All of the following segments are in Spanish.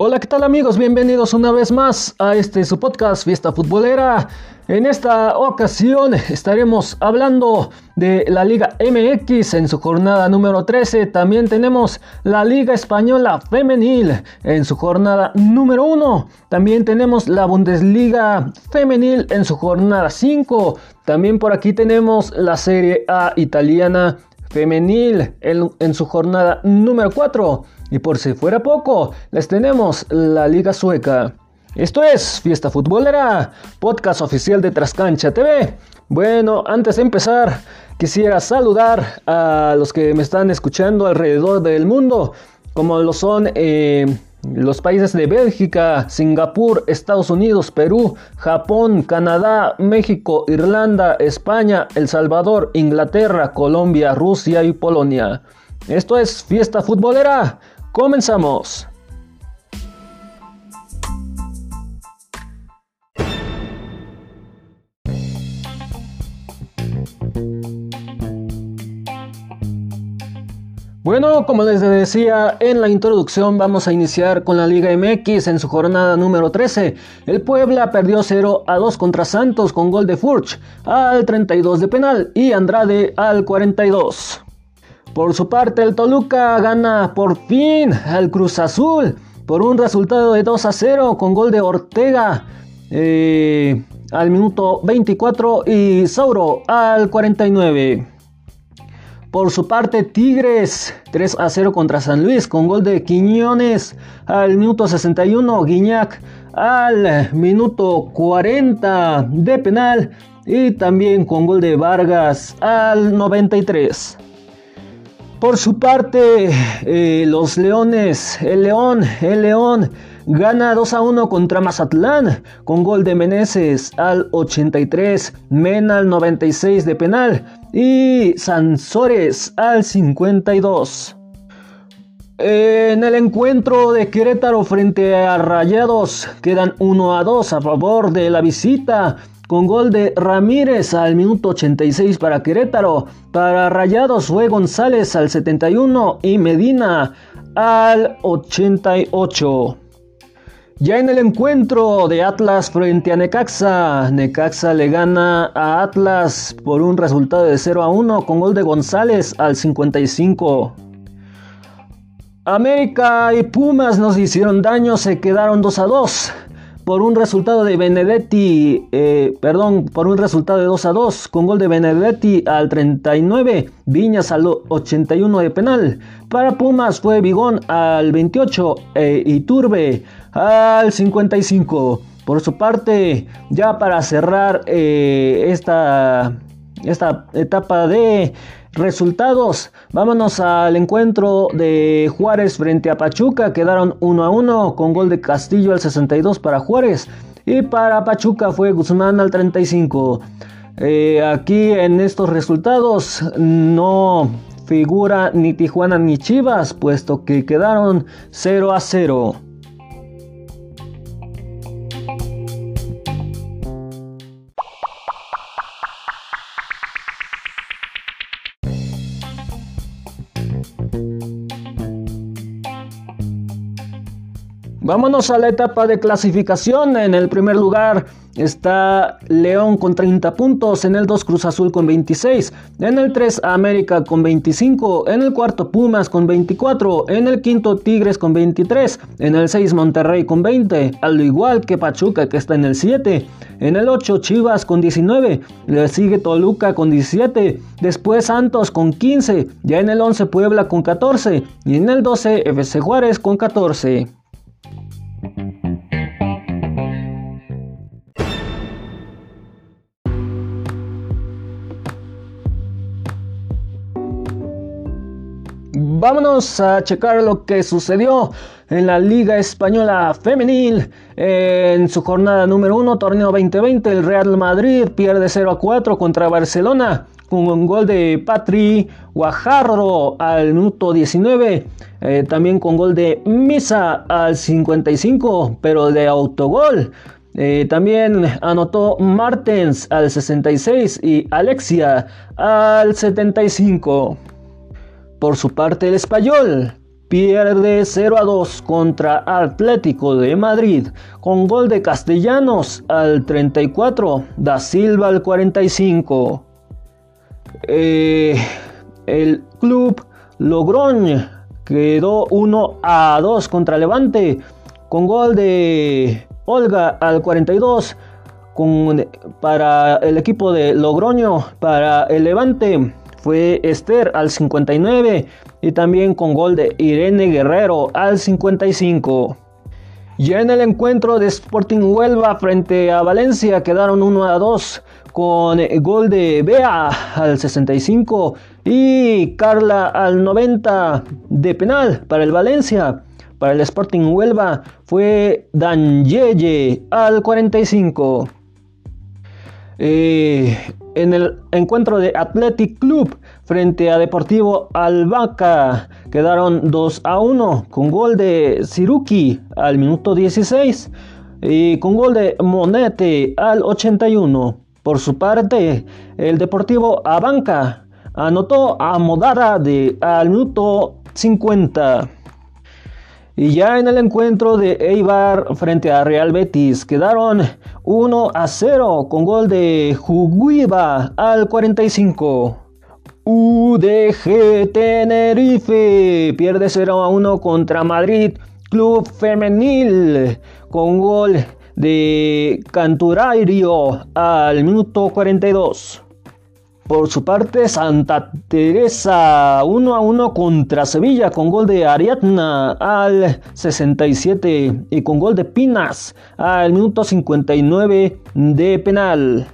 Hola, ¿qué tal amigos? Bienvenidos una vez más a este su podcast Fiesta Futbolera. En esta ocasión estaremos hablando de la Liga MX en su jornada número 13. También tenemos la Liga Española Femenil en su jornada número 1. También tenemos la Bundesliga Femenil en su jornada 5. También por aquí tenemos la Serie A italiana femenil en, su jornada número 4. Y por si fuera poco, les tenemos la Liga Sueca. Esto es Fiesta Futbolera, podcast oficial de Trascancha TV. Bueno, antes de empezar, quisiera saludar a los que me están escuchando alrededor del mundo, como lo son eh, los países de Bélgica, Singapur, Estados Unidos, Perú, Japón, Canadá, México, Irlanda, España, El Salvador, Inglaterra, Colombia, Rusia y Polonia. Esto es Fiesta Futbolera. Comenzamos. Bueno, como les decía en la introducción, vamos a iniciar con la Liga MX en su jornada número 13. El Puebla perdió 0 a 2 contra Santos con gol de Furch al 32 de penal y Andrade al 42. Por su parte, el Toluca gana por fin al Cruz Azul por un resultado de 2 a 0 con gol de Ortega eh, al minuto 24 y Sauro al 49. Por su parte, Tigres 3 a 0 contra San Luis con gol de Quiñones al minuto 61, Guiñac al minuto 40 de penal y también con gol de Vargas al 93. Por su parte, eh, los Leones, el León, el León gana 2 a 1 contra Mazatlán con gol de Meneses al 83, Mena al 96 de penal y Sansores al 52. En el encuentro de Querétaro frente a Rayados quedan 1 a 2 a favor de la visita con gol de Ramírez al minuto 86 para Querétaro. Para Rayados fue González al 71 y Medina al 88. Ya en el encuentro de Atlas frente a Necaxa, Necaxa le gana a Atlas por un resultado de 0 a 1 con gol de González al 55. América y Pumas nos hicieron daño, se quedaron 2 a 2 por un resultado de Benedetti, eh, perdón, por un resultado de 2 a 2, con gol de Benedetti al 39, Viñas al 81 de penal. Para Pumas fue Bigón al 28 eh, y Turbe al 55. Por su parte, ya para cerrar eh, esta, esta etapa de Resultados, vámonos al encuentro de Juárez frente a Pachuca, quedaron 1 a 1 con gol de Castillo al 62 para Juárez y para Pachuca fue Guzmán al 35. Eh, aquí en estos resultados no figura ni Tijuana ni Chivas, puesto que quedaron 0 a 0. thank you Vámonos a la etapa de clasificación. En el primer lugar está León con 30 puntos, en el 2 Cruz Azul con 26, en el 3 América con 25, en el cuarto Pumas con 24, en el quinto Tigres con 23, en el 6 Monterrey con 20, al igual que Pachuca que está en el 7, en el 8 Chivas con 19, le sigue Toluca con 17, después Santos con 15, ya en el 11 Puebla con 14 y en el 12 FC Juárez con 14. Vámonos a checar lo que sucedió en la Liga Española Femenil. En su jornada número 1, torneo 2020, el Real Madrid pierde 0 a 4 contra Barcelona con un gol de Patri Guajarro al minuto 19. Eh, también con gol de Misa al 55, pero de autogol. Eh, también anotó Martens al 66 y Alexia al 75. Por su parte, el español pierde 0 a 2 contra Atlético de Madrid con gol de Castellanos al 34, Da Silva al 45. Eh, el club Logroñ quedó 1 a 2 contra Levante con gol de Olga al 42 para el equipo de Logroño, para el Levante fue Esther al 59 y también con gol de Irene Guerrero al 55. Ya en el encuentro de Sporting Huelva frente a Valencia quedaron 1 a 2 con gol de Bea al 65 y Carla al 90 de penal para el Valencia. Para el Sporting Huelva fue Dan Yeye al 45. Eh, en el encuentro de Athletic Club frente a Deportivo Albaca quedaron 2 a 1 con gol de Siruki al minuto 16 y con gol de Monete al 81. Por su parte, el Deportivo Abanca anotó a Modara de, al minuto 50. Y ya en el encuentro de Eibar frente a Real Betis quedaron 1 a 0 con gol de Juguiba al 45. UDG Tenerife pierde 0 a 1 contra Madrid Club Femenil con gol de Canturario al minuto 42. Por su parte, Santa Teresa 1 a 1 contra Sevilla con gol de Ariadna al 67 y con gol de Pinas al minuto 59 de penal.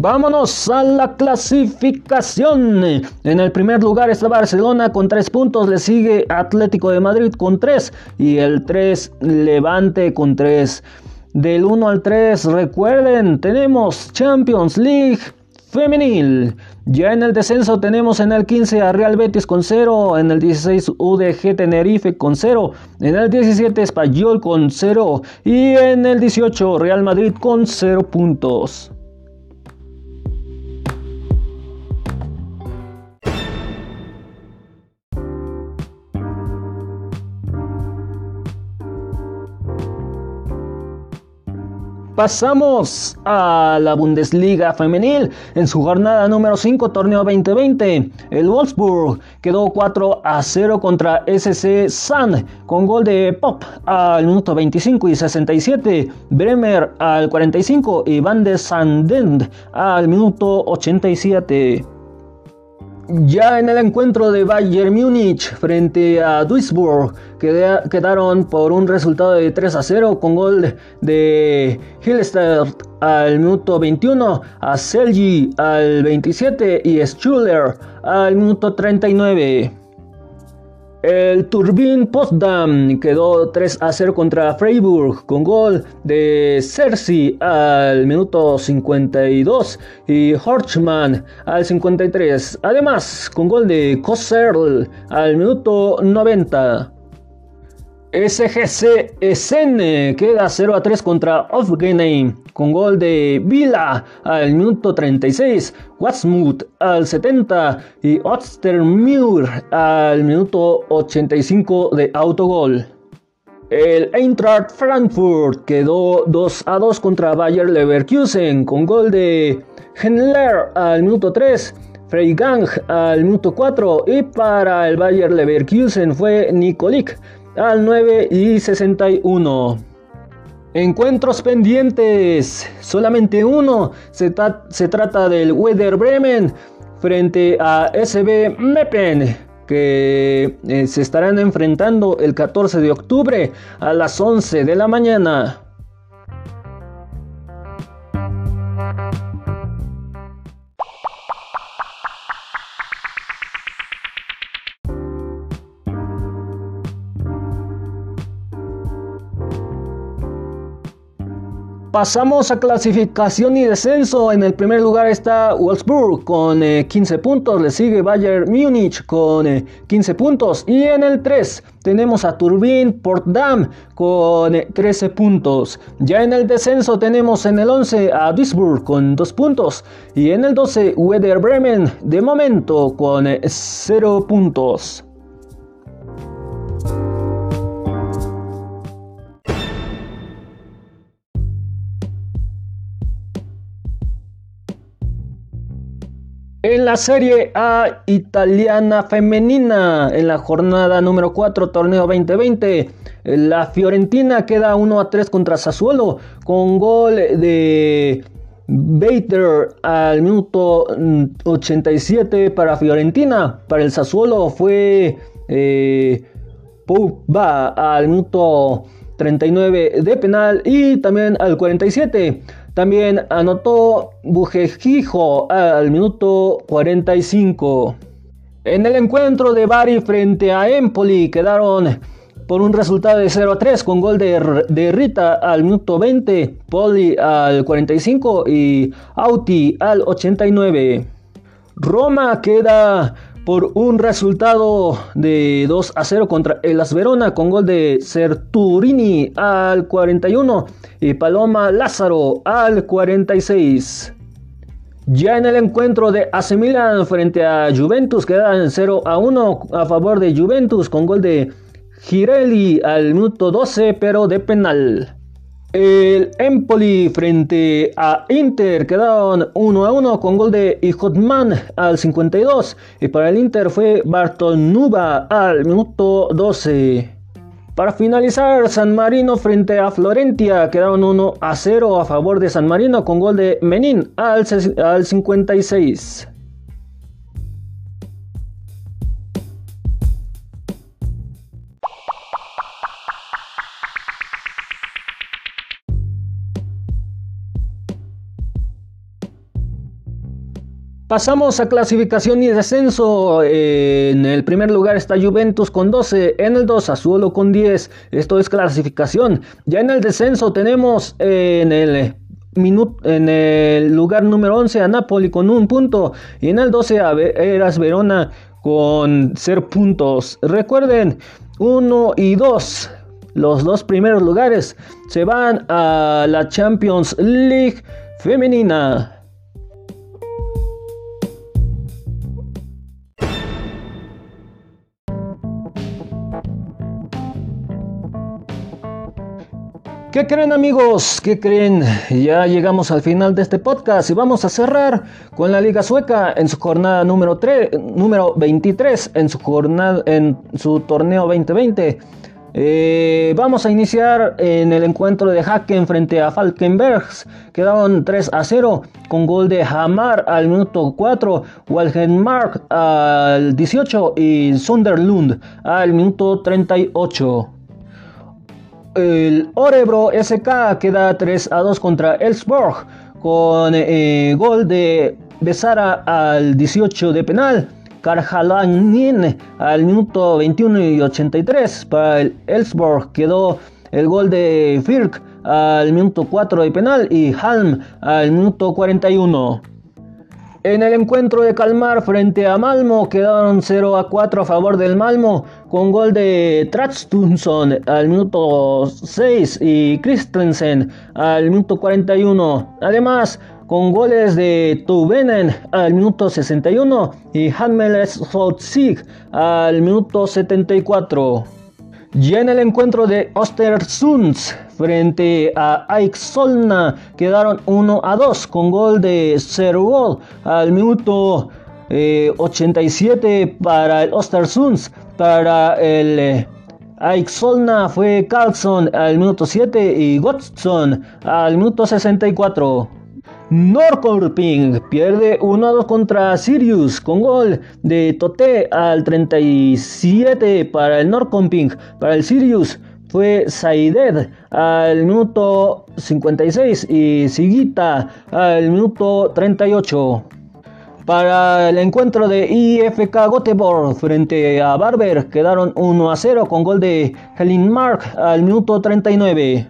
Vámonos a la clasificación. En el primer lugar está Barcelona con 3 puntos. Le sigue Atlético de Madrid con 3. Y el 3 Levante con 3. Del 1 al 3, recuerden, tenemos Champions League femenil. Ya en el descenso tenemos en el 15 a Real Betis con 0, en el 16 UDG Tenerife con 0, en el 17 Español con 0 y en el 18 Real Madrid con 0 puntos. Pasamos a la Bundesliga femenil en su jornada número 5, torneo 2020. El Wolfsburg quedó 4 a 0 contra SC San con gol de Pop al minuto 25 y 67, Bremer al 45 y Van de Sandend al minuto 87. Ya en el encuentro de Bayern Múnich frente a Duisburg quedaron por un resultado de 3 a 0 con gol de Hillstert al minuto 21, a Selgi al 27 y Schuller al minuto 39. El Turbin Potsdam quedó 3 a 0 contra Freiburg con gol de Cersei al minuto 52 y Horchman al 53. Además, con gol de Kosserl al minuto 90. SGC Essen queda 0 a 3 contra Ofgenheim con gol de Vila al minuto 36, Watsmuth al 70 y Ostermühr al minuto 85 de autogol. El Eintracht Frankfurt quedó 2 a 2 contra Bayer Leverkusen con gol de Henler al minuto 3. Freigang al minuto 4 y para el Bayer Leverkusen fue Nikolik al 9 y 61. Encuentros pendientes, solamente uno. Se, trata del Weather Bremen frente a SB Meppen, que eh, se estarán enfrentando el 14 de octubre a las 11 de la mañana. Pasamos a clasificación y descenso. En el primer lugar está Wolfsburg con 15 eh, puntos. Le sigue Bayern Múnich con 15 eh, puntos. Y en el 3 tenemos a Turbin Portdam con 13 eh, puntos. Ya en el descenso tenemos en el 11 a Duisburg con 2 puntos. Y en el 12 Werder Bremen de momento con 0 puntos. En la Serie A italiana femenina, en la jornada número 4, torneo 2020, la Fiorentina queda 1 a 3 contra Sassuolo con gol de Bater al minuto 87 para Fiorentina. Para el Sassuolo fue eh, al minuto 39 de penal y también al 47. También anotó Bujejijo al minuto 45. En el encuentro de Bari frente a Empoli quedaron por un resultado de 0 a 3 con gol de, Rita al minuto 20, Poli al 45 y Auti al 89. Roma queda por un resultado de 2 a 0 contra el Verona con gol de Serturini al 41 y Paloma Lázaro al 46. Ya en el encuentro de AC Milan frente a Juventus quedan 0 a 1 a favor de Juventus con gol de Girelli al minuto 12 pero de penal. El Empoli frente a Inter quedaron 1 a 1 con gol de Ijotman al 52 y para el Inter fue Bartonuba al minuto 12. Para finalizar, San Marino frente a Florentia quedaron 1 a 0 a favor de San Marino con gol de Menin al, al 56. Pasamos a clasificación y descenso. En el primer lugar está Juventus con 12, en el 2 Azuelo con 10. Esto es clasificación. Ya en el descenso tenemos en el en el lugar número 11 a Napoli con un punto y en el 12 a Eras Verona con 0 puntos. Recuerden, 1 y 2, los dos primeros lugares se van a la Champions League femenina. ¿Qué creen amigos? ¿Qué creen? Ya llegamos al final de este podcast y vamos a cerrar con la Liga Sueca en su jornada número, 3, número 23, en su, jornada, en su torneo 2020. Eh, vamos a iniciar en el encuentro de Haken frente a Falkenbergs. Quedaron 3 a 0 con gol de Hamar al minuto 4, Walgenmark al 18 y Sunderlund al minuto 38 el Orebro SK queda 3 a 2 contra Elsborg con eh, gol de Besara al 18 de penal. Karjalanin al minuto 21 y 83 para el Elsborg quedó el gol de Firk al minuto 4 de penal y Halm al minuto 41. En el encuentro de Calmar frente a Malmo quedaron 0 a 4 a favor del Malmo con gol de Tratstunson al minuto 6 y Christensen al minuto 41. Además, con goles de Tubenen al minuto 61 y Hanmeles Hotzig al minuto 74. Ya en el encuentro de Ostersunds frente a Aixolna quedaron 1 a 2 con gol de Sergol al minuto 87 eh, para el Ostersunds. Para el eh, Aixolna fue Carlson al minuto 7 y Godson al minuto 64. Norcorping pierde 1-2 contra Sirius con gol de Tote al 37 para el Norcorping. Para el Sirius fue Saided al minuto 56 y Sigita al minuto 38. Para el encuentro de IFK Göteborg frente a Barber quedaron 1 0 con gol de Helen Mark al minuto 39.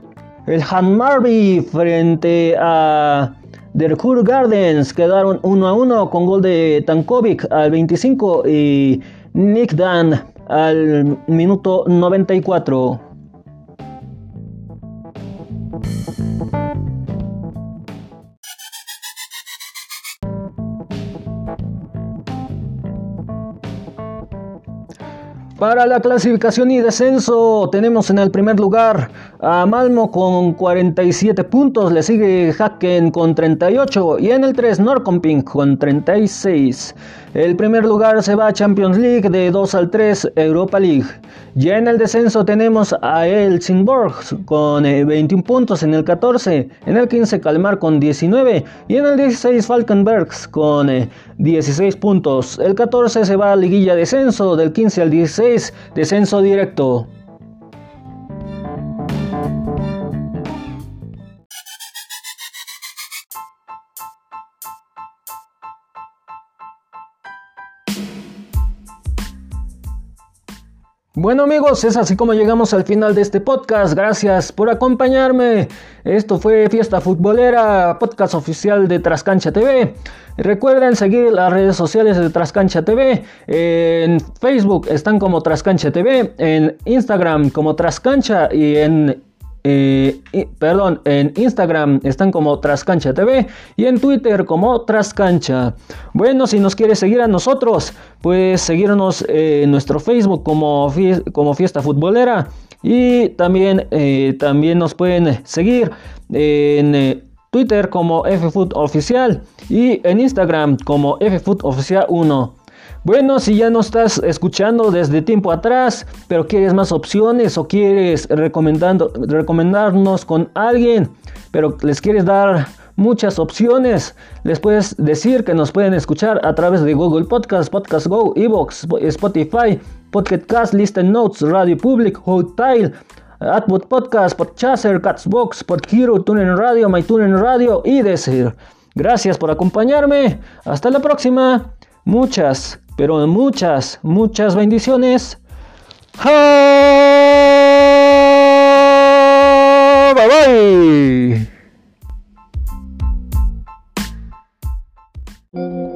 El Han Marby frente a Derkur Gardens quedaron 1 a 1 con gol de Tankovic al 25 y Nick Dan al minuto 94. Para la clasificación y descenso tenemos en el primer lugar a Malmo con 47 puntos, le sigue Haken con 38 y en el 3 Norcomping con 36. El primer lugar se va a Champions League de 2 al 3 Europa League. Ya en el descenso tenemos a Helsingborg con 21 eh, puntos en el 14, en el 15 Calmar con 19 y en el 16 Falkenbergs con 16 eh, puntos. El 14 se va a liguilla descenso, del 15 al 16 descenso directo. Bueno amigos, es así como llegamos al final de este podcast. Gracias por acompañarme. Esto fue Fiesta Futbolera, podcast oficial de Trascancha TV. Recuerden seguir las redes sociales de Trascancha TV. En Facebook están como Trascancha TV, en Instagram como Trascancha y en eh, perdón, en Instagram están como Trascancha TV y en Twitter como Trascancha. Bueno, si nos quieres seguir a nosotros, pues seguirnos en nuestro Facebook como, Fiesta Futbolera y también, eh, también nos pueden seguir en eh, Twitter como FFood Oficial y en Instagram como FFood Oficial 1. Bueno, si ya no estás escuchando desde tiempo atrás, pero quieres más opciones o quieres recomendando, recomendarnos con alguien, pero les quieres dar muchas opciones, les puedes decir que nos pueden escuchar a través de Google Podcast, Podcast Go, Evox, Spotify, Podcast Cast, Listen Notes, Radio Public, Hotel, Atwood Podcast, Podchaser, Catsbox, Podhero, TuneIn Radio, MyTuneIn Radio y decir Gracias por acompañarme. Hasta la próxima muchas, pero muchas, muchas bendiciones. Bye.